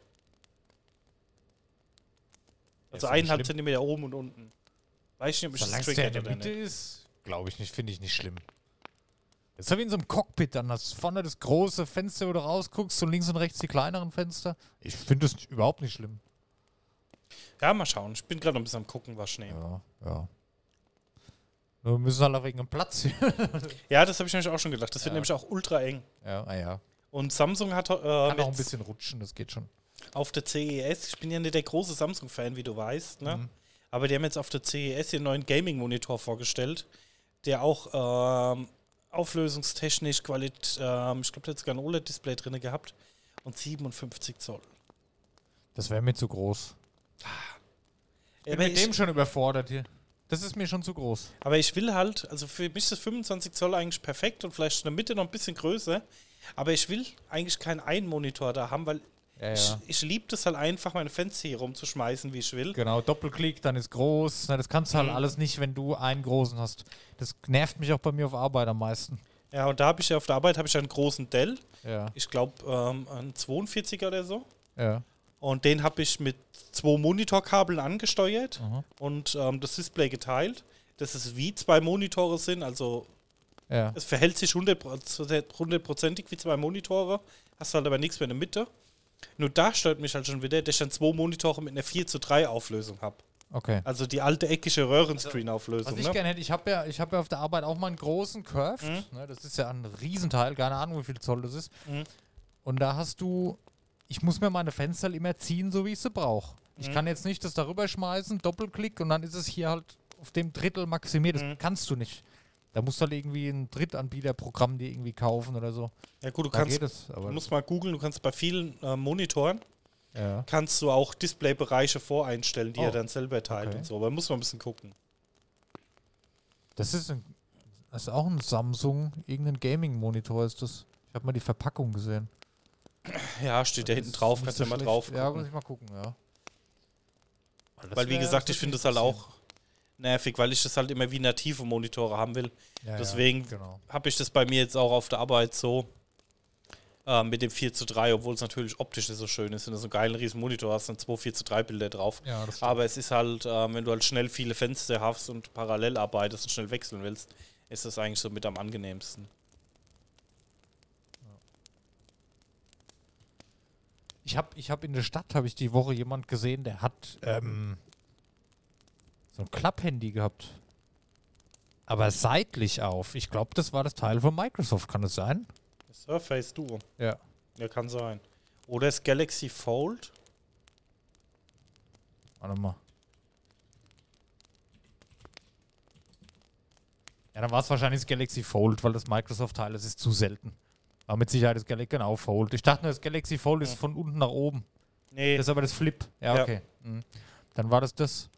Also ist doch nicht eineinhalb schlimm. Zentimeter oben und unten. Weiß ich nicht, ob ich Solange das es der in triggert der Mitte nicht. ist, glaube ich nicht, finde ich nicht schlimm. Jetzt habe ich in so einem Cockpit dann das vorne das große Fenster, wo du rausguckst und links und rechts die kleineren Fenster. Ich finde das überhaupt nicht schlimm. Ja, mal schauen. Ich bin gerade noch ein bisschen am gucken, was ich nehme. Ja, ja. Wir müssen halt auch wegen dem Platz. (laughs) Ja, das habe ich nämlich auch schon gedacht. Das wird Ja. nämlich auch ultra eng. ja, ah ja. Und Samsung hat äh, Kann auch ein bisschen rutschen, das geht schon. auf der CES, ich bin ja nicht der große Samsung-Fan, wie du weißt, ne? Mhm. aber die haben jetzt auf der CES den neuen Gaming-Monitor vorgestellt, der auch ähm, auflösungstechnisch, Qualit ähm, ich glaube, der hat sogar ein OLED-Display drin gehabt und 57 Zoll. Das wäre mir zu groß. Ich bin mit ich, dem schon überfordert hier. Das ist mir schon zu groß. aber ich will halt, also für mich ist das 25 Zoll eigentlich perfekt und vielleicht in der Mitte noch ein bisschen größer, aber ich will eigentlich keinen einen Monitor da haben, weil Ja, ich, ja. ich liebe das halt einfach, meine Fenster hier rumzuschmeißen, wie ich will. Genau, Doppelklick, dann ist groß. Na, das kannst du halt Mhm. alles nicht, wenn du einen großen hast. Das nervt mich auch bei mir auf Arbeit am meisten. Ja, und da habe ich ja auf der Arbeit habe ich einen großen Dell, Ja, ich glaube ähm, ein 42er oder so. ja. Und den habe ich mit zwei Monitorkabeln angesteuert Aha. und ähm, das Display geteilt. Das ist wie zwei Monitore sind, also Ja. es verhält sich 100% hundertprozentig wie zwei Monitore, hast halt aber nichts mehr in der Mitte. Nur da stört mich halt schon wieder, dass ich dann zwei Monitore mit einer 4 zu 3 Auflösung habe. Okay. Also die alte eckige Röhrenscreen-Auflösung. Was ich ne? gerne hätte, ich habe ja, ich hab ja auf der Arbeit auch mal einen großen Curved. Mhm. Ne, das ist ja ein Riesenteil, keine Ahnung, wie viel Zoll das ist. Mhm. Und da hast du, ich muss mir meine Fenster immer ziehen, so wie ich sie brauche. Ich Mhm. kann jetzt nicht das darüber schmeißen, Doppelklick und dann ist es hier halt auf dem Drittel maximiert. Das Mhm. kannst du nicht. Da musst du halt irgendwie ein Drittanbieterprogramm dir irgendwie kaufen oder so. Ja gut, du Da kannst, es, aber du musst mal googeln, du kannst bei vielen äh, Monitoren ja. kannst du auch Displaybereiche voreinstellen, die Oh. er dann selber teilt Okay. und so. Aber muss man ein bisschen gucken. Das ist, ein, das ist auch ein Samsung, irgendein Gaming-Monitor ist das. Ich habe mal die Verpackung gesehen. Ja, steht da hinten drauf, kannst so du mal schlecht. drauf Ja, gucken. muss ich mal gucken, ja. Weil, wie gesagt, ich finde das halt auch nervig, weil ich das halt immer wie native Monitore haben will. Ja, deswegen- Ja, genau. Habe ich das bei mir jetzt auch auf der Arbeit so äh, mit dem 4 zu 3, obwohl es natürlich optisch nicht so schön ist. Wenn du so einen geilen riesen Monitor hast, dann zwei 4 zu 3 Bilder drauf. Ja, das Aber es ist halt, äh, wenn du halt schnell viele Fenster hast und parallel arbeitest und schnell wechseln willst, ist das eigentlich so mit am angenehmsten. Ich habe ich hab in der Stadt, habe ich die Woche jemand gesehen, der hat ähm, so ein Klapphandy gehabt. Aber seitlich auf. Ich glaube, das war das Teil von Microsoft, kann es sein? Surface Duo. Ja. Ja, kann sein. Oder das Galaxy Fold. Warte mal. Ja, dann war es wahrscheinlich das Galaxy Fold, weil das Microsoft-Teil ist, ist zu selten. War mit Sicherheit das Galaxy genau Fold. Ich dachte nur, das Galaxy Fold ist Ja. von unten nach oben. Nee, Das ist aber das Flip. Ja, Ja. okay. Mhm. Dann war das das.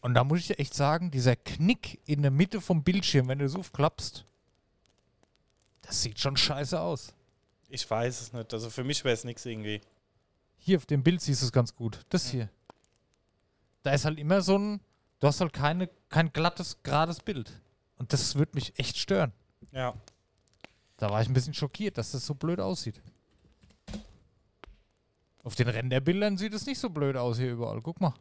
Und da muss ich echt sagen, dieser Knick in der Mitte vom Bildschirm, wenn du es aufklappst, das sieht schon scheiße aus. ich weiß es nicht. Also für mich wäre es nichts irgendwie. Hier auf dem Bild siehst du es ganz gut. Das Ja. hier. Da ist halt immer so ein, du hast halt keine, kein glattes, gerades Bild. Und das würde mich echt stören. Ja. Da war ich ein bisschen schockiert, dass das so blöd aussieht. Auf den Renderbildern sieht es nicht so blöd aus hier überall. Guck mal.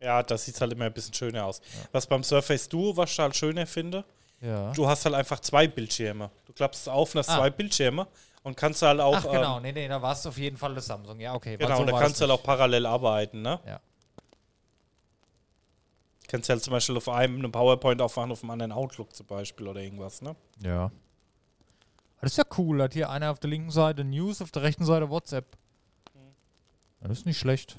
Ja, das sieht halt immer ein bisschen schöner aus. Ja. Was beim Surface Duo, was ich halt schöner finde, Ja. du hast halt einfach zwei Bildschirme. Du klappst es auf und hast Ah. zwei Bildschirme und kannst halt auch. Ach genau, ähm, nee, nee, da war es auf jeden Fall das Samsung. Ja, okay. genau, so und da kannst du halt auch parallel arbeiten, ne? Ja. Kannst halt zum Beispiel auf einem eine PowerPoint aufmachen, auf dem anderen Outlook zum Beispiel oder irgendwas, ne? Ja. Das ist ja cool. Hat hier einer auf der linken Seite News, auf der rechten Seite WhatsApp. Ja, Das ist nicht schlecht.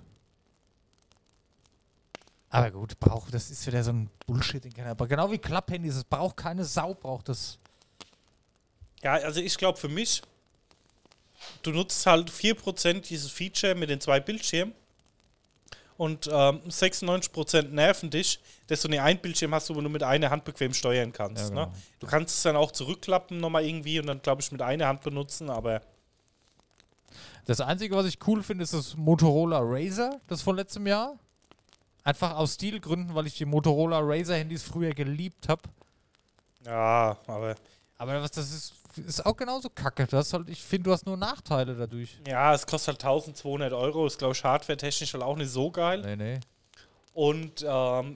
Aber gut, braucht, das ist wieder so ein Bullshit. Den kann, aber genau wie Klapphandys, es braucht keine Sau, braucht das. Ja, also ich glaube für mich, du nutzt halt 4% dieses Feature mit den zwei Bildschirmen und ähm, 96% nerven dich, dass du nur ein Bildschirm hast, wo du nur mit einer Hand bequem steuern kannst. Ja, genau. ne? Du kannst es dann auch zurückklappen nochmal irgendwie und dann, glaube ich, mit einer Hand benutzen, aber Das Einzige, was ich cool finde, ist das Motorola Razer, das von letztem Jahr. Einfach aus Stilgründen, weil ich die Motorola Razer Handys früher geliebt habe. ja, aber Aber was das ist, ist auch genauso kacke. Du hast halt, ich finde, du hast nur Nachteile dadurch. ja, es kostet halt 1200 Euro, ist, glaube ich, hardware-technisch halt auch nicht so geil. Nee, nee. Und ähm,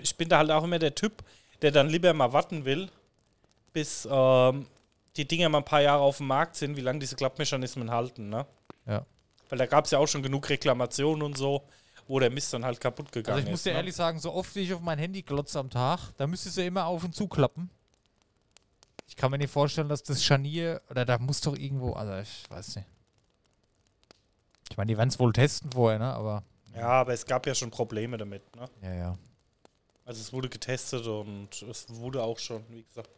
ich bin da halt auch immer der Typ, der dann lieber mal warten will, bis ähm, die Dinger mal ein paar Jahre auf dem Markt sind, wie lange diese Klappmechanismen halten. Ne? Ja. Weil da gab es ja auch schon genug Reklamationen und so, wo der Mist dann halt kaputt gegangen Also ich muss ist. dir ne? ehrlich sagen, so oft wie ich auf mein Handy glotze am Tag, da müsstest du ja immer auf und zu klappen. Ich kann mir nicht vorstellen, dass das Scharnier, oder da muss doch irgendwo, also ich weiß nicht. Ich meine, die werden es wohl testen vorher, ne? Aber. Ja, aber es gab ja schon Probleme damit. Ne? Ja, ja. Also es wurde getestet und es wurde auch schon, wie gesagt,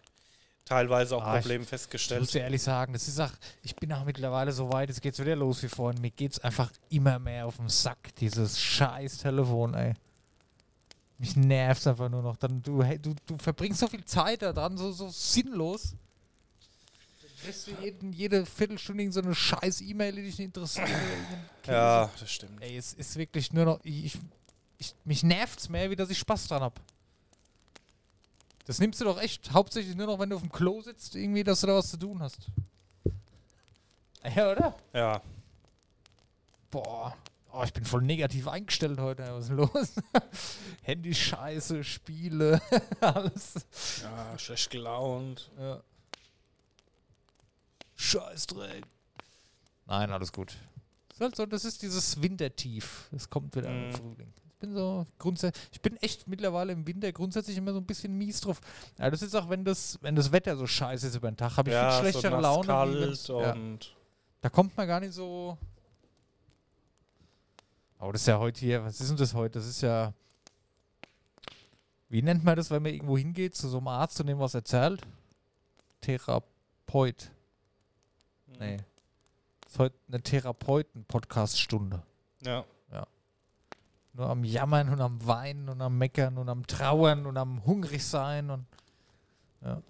teilweise auch Ah, ich- Probleme Ich festgestellt. muss dir ehrlich sagen, das ist auch, ich bin auch mittlerweile so weit, es geht wieder los wie vorhin. Mir geht's einfach immer mehr auf den Sack, dieses scheiß Telefon, ey. Mich nervt einfach nur noch. Dann, du, hey, du, du verbringst so viel Zeit da dran, so, so sinnlos. Dann kriegst du jeden, jede Viertelstunde irgend so eine scheiß E-Mail, die dich nicht interessiert. Ja, das stimmt. Ey, es ist wirklich nur noch. Ich, ich, mich nervt's mehr, wie dass ich Spaß dran hab. Das nimmst du doch echt hauptsächlich nur noch, wenn du auf dem Klo sitzt, irgendwie, dass du da was zu tun hast. Ja, oder? Ja, Boah. Oh, ich bin voll negativ eingestellt heute. Was ist los? (laughs) Handy scheiße, Spiele, (laughs) alles. ja schlecht gelaunt. Ja. Scheißdreck. Nein, alles gut. Ist halt so, das ist dieses Wintertief. Es kommt wieder im Mhm. Frühling. Ich bin so grundsätzlich, ich bin echt mittlerweile im Winter grundsätzlich immer so ein bisschen mies drauf. Ja, das ist auch, wenn das, wenn das Wetter so scheiße ist über den Tag, habe ich ja, viel schlechtere so Laune. kalt wenn's- ja. und Da kommt man gar nicht so. Oh, das ist ja heute hier. Was ist denn das heute? Das ist ja. Wie nennt man das, wenn man irgendwo hingeht, zu so einem Arzt und dem was erzählt? Therapeut. Nee. Das ist heute eine Therapeuten-Podcast-Stunde. Ja. Nur am Jammern und am Weinen und am Meckern und am Trauern und am hungrig sein und. Ja.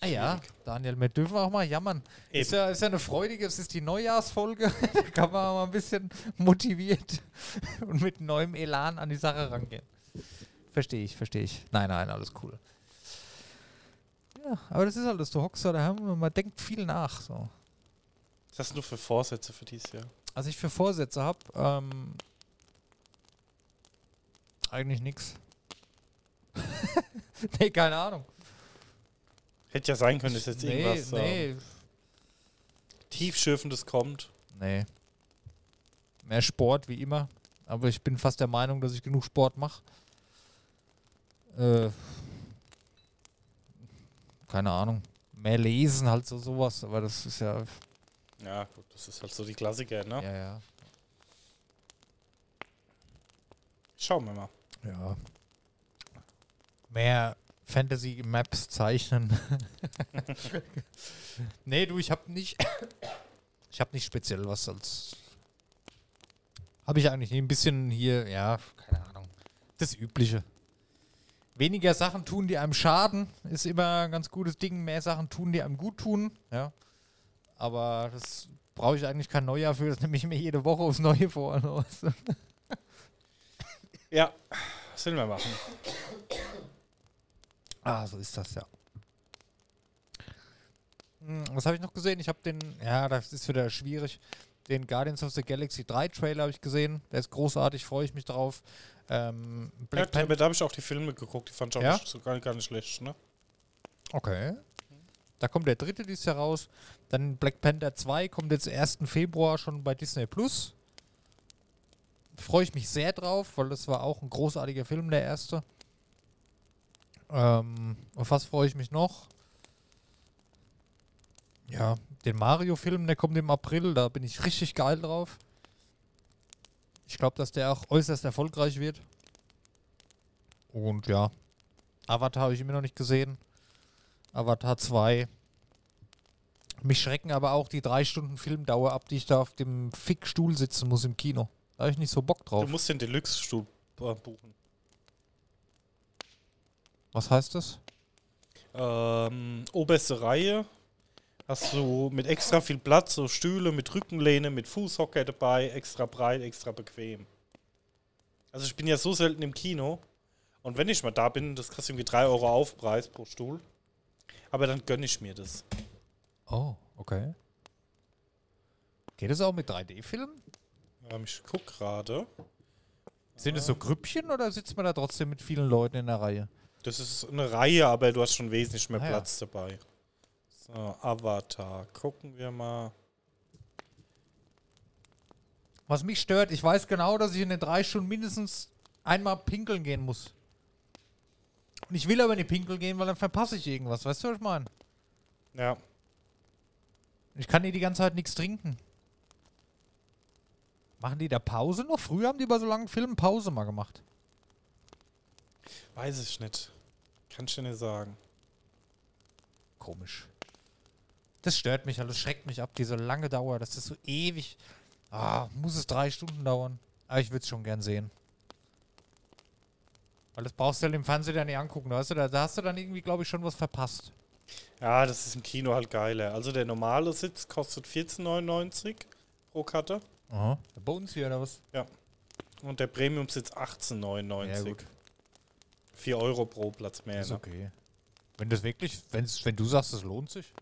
Ah ja. Daniel, wir dürfen auch mal jammern. Ist ja, ist ja eine freudige, es ist die Neujahrsfolge. (laughs) da kann man mal ein bisschen motiviert (laughs) und mit neuem Elan an die Sache rangehen. Verstehe ich, verstehe ich. Nein, nein, alles cool. Ja, aber das ist halt das. Du hockst da daheim und man denkt viel nach. So. Was hast du für Vorsätze für dieses Jahr? Was ich für Vorsätze habe, ähm, eigentlich nix. (laughs) nee, keine Ahnung. Hätte ja sein können, dass jetzt nee, irgendwas ähm, nee. Tiefschürfendes kommt. Nee. Mehr Sport wie immer. Aber ich bin fast der Meinung, dass ich genug Sport mache. Äh, keine Ahnung. Mehr lesen, halt so sowas. Aber das ist ja. Ja, gut, das ist halt so die Klassiker, ne? Ja, ja. Schauen wir mal. Ja. Mehr Fantasy-Maps zeichnen. (laughs) nee, du, ich hab nicht. (coughs) ich hab nicht speziell was als. Habe ich eigentlich nie ein bisschen hier, ja, keine Ahnung. Das Übliche. Weniger Sachen tun, die einem schaden, ist immer ein ganz gutes Ding. Mehr Sachen tun, die einem gut tun, ja. Aber das brauche ich eigentlich kein Neujahr für, das nehme ich mir jede Woche aufs Neue vor. (laughs) Ja, was will wir machen? Ah, so ist das ja. Hm, Was habe ich noch gesehen? Ich habe den, ja, das ist wieder schwierig. Den Guardians of the Galaxy 3 Trailer habe ich gesehen. Der ist großartig, freue ich mich drauf. Ähm, Ja, Black Panther. aber da habe ich auch die Filme geguckt, die fand ich auch Ja? nicht, so gar, gar nicht schlecht, ne? Okay. Da kommt der dritte dieses Jahr raus. Dann Black Panther 2 kommt jetzt 1. Februar schon bei Disney Plus. Freue ich mich sehr drauf, weil das war auch ein großartiger Film, der erste. Ähm, auf was freue ich mich noch? Ja, den Mario-Film, der kommt im April, da bin ich richtig geil drauf. Ich glaube, dass der auch äußerst erfolgreich wird. Und ja, Avatar habe ich immer noch nicht gesehen. Avatar 2. Mich schrecken aber auch die drei Stunden Filmdauer ab, die ich da auf dem Fickstuhl sitzen muss im Kino. Da habe ich nicht so Bock Du drauf. musst den Deluxe-Stuhl äh, buchen. Was heißt das? Ähm, oberste Reihe hast du mit extra viel Platz, so Stühle mit Rückenlehne, mit Fußhocker dabei, extra breit, extra bequem. Also ich bin ja so selten im Kino und wenn ich mal da bin, das kostet irgendwie 3 Euro Aufpreis pro Stuhl. Aber dann gönne ich mir das. Oh, okay. Geht es auch mit 3D-Filmen? Ähm, ich guck gerade. Sind es so Grüppchen oder sitzt man da trotzdem mit vielen Leuten in der Reihe? Das ist eine Reihe, aber du hast schon wesentlich mehr Ah, ja. Platz dabei. So, Avatar. Gucken wir mal. Was mich stört, ich weiß genau, dass ich in den drei Stunden mindestens einmal pinkeln gehen muss. Und ich will aber nicht pinkeln gehen, weil dann verpasse ich irgendwas. Weißt du, was ich meine? Ja. Ich kann hier die ganze Zeit nichts trinken. Machen die da Pause noch? Früher haben die bei so langen Filmen Pause mal gemacht. Weiß ich nicht. Kann ich dir nicht sagen. Komisch. Das stört mich, also das schreckt mich ab, diese lange Dauer. Das ist so ewig. Ah, muss es drei Stunden dauern? Aber ich würde es schon gern sehen. Weil das brauchst du ja im Fernsehen ja nicht angucken. Weißt du, da, da hast du dann irgendwie, glaube ich, schon was verpasst. Ja, das ist im Kino halt geiler. Also der normale Sitz kostet 14,99 pro Karte Aha. Bei uns hier oder was? und der Premium-Sitz 18,99. Ja, gut. 4 Euro pro Platz mehr. Ist Ne? okay. Wenn das wirklich, wenn's, wenn du sagst, es lohnt sich.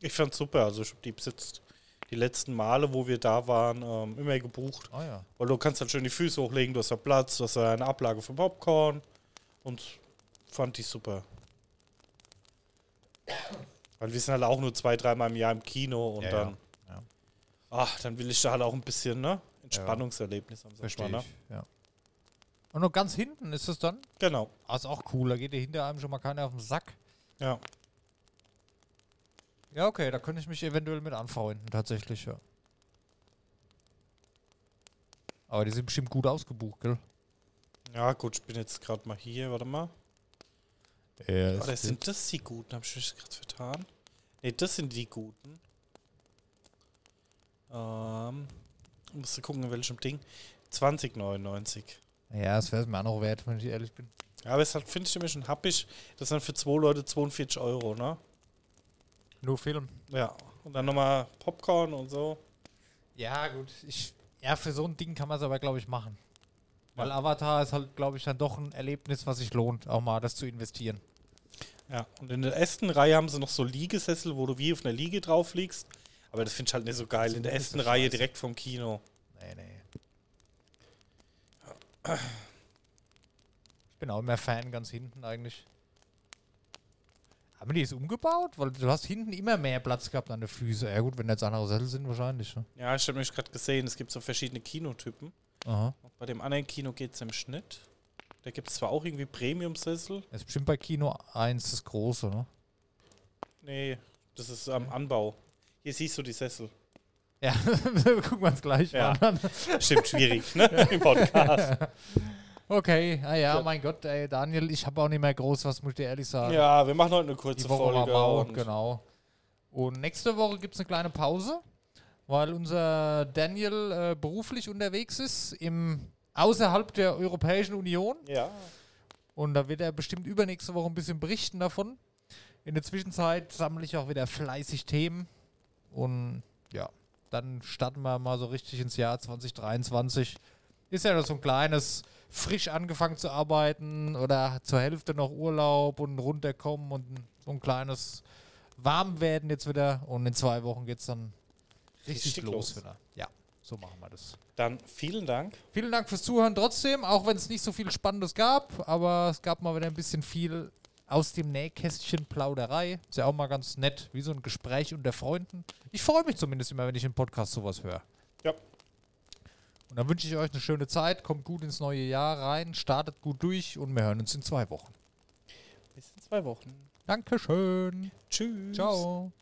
Ich fand's super. Also ich hab die besitzt die letzten Male, wo wir da waren, ähm, immer gebucht. Ah ja. Weil du kannst halt schön die Füße hochlegen, du hast da Platz, du hast da eine Ablage für Popcorn und fand ich super. Weil wir sind halt auch nur zwei, dreimal im Jahr im Kino und Ja, dann, ja. Ach, dann will ich da halt auch ein bisschen, ne? Entspannungserlebnis am Verstehe Samstag, ich. Ja. Und noch ganz hinten ist es dann? Genau, Ah, ist auch cool. Da geht dir hinter einem schon mal keiner auf den Sack. ja. Ja, okay, da könnte ich mich eventuell mit anfreunden, tatsächlich, ja. Aber die sind bestimmt gut ausgebucht, gell? Ja, gut, ich bin jetzt gerade mal hier, warte mal. Ja, Oder sind das die Guten? Hab ich mich gerade vertan? Ne, das sind die Guten. Ähm, musst du gucken, in welchem Ding. 20,99. Ja, das wäre es mir auch noch wert, wenn ich ehrlich bin. Ja, aber es hat, finde ich nämlich schon happig. Das sind für zwei Leute 42 Euro, ne? Nur Film. Ja. Und dann nochmal Popcorn und so. Ja, gut. Ich, ja, für so ein Ding kann man es aber, glaube ich, machen. Weil Ja. Avatar ist halt, glaube ich, dann doch ein Erlebnis, was sich lohnt, auch mal das zu investieren. Ja. Und in der ersten Reihe haben sie noch so Liegesessel, wo du wie auf einer Liege drauf liegst. Aber das finde ich halt nicht so geil. In der ersten Reihe direkt vom Kino. Nee, nee. Ich bin auch immer Fan ganz hinten eigentlich. Haben die es umgebaut? Weil du hast hinten immer mehr Platz gehabt an den Füßen. Ja gut, wenn jetzt andere Sessel sind wahrscheinlich. Ne? Ja, ich habe mich gerade gesehen, es gibt so verschiedene Kinotypen. Aha. Und bei dem anderen Kino geht es im Schnitt. Da gibt es zwar auch irgendwie Premium-Sessel. Das ist bestimmt bei Kino 1 das große, ne? Nee, das ist am Anbau. Hier siehst du die Sessel. Ja, (laughs) gucken wir uns gleich Ja. mal an. Stimmt, schwierig, ne? (laughs) Im Podcast. Okay, ah ja, mein Gott, ey, Daniel, ich habe auch nicht mehr groß was, muss ich dir ehrlich sagen. Ja, wir machen heute eine kurze Die Woche Folge. mau, und genau. Und nächste Woche gibt es eine kleine Pause, weil unser Daniel äh, beruflich unterwegs ist, im, außerhalb der Europäischen Union. Ja, Und da wird er bestimmt übernächste Woche ein bisschen berichten davon. In der Zwischenzeit sammle ich auch wieder fleißig Themen. Und dann starten wir mal so richtig ins Jahr 2023. Ist ja noch so ein kleines, frisch angefangen zu arbeiten oder zur Hälfte noch Urlaub und runterkommen und so ein kleines Warmwerden jetzt wieder. Und in zwei Wochen geht es dann richtig, Richtig los, los. wieder. Ja, so machen wir das. dann vielen Dank. Vielen Dank fürs Zuhören trotzdem, auch wenn es nicht so viel Spannendes gab, aber es gab mal wieder ein bisschen viel aus dem Nähkästchen Plauderei. Ist ja auch mal ganz nett, wie so ein Gespräch unter Freunden. Ich freue mich zumindest immer, wenn ich im Podcast sowas höre. Ja. Und dann wünsche ich euch eine schöne Zeit, kommt gut ins neue Jahr rein, startet gut durch und wir hören uns in zwei Wochen. Bis in zwei Wochen. Dankeschön. Tschüss. Ciao.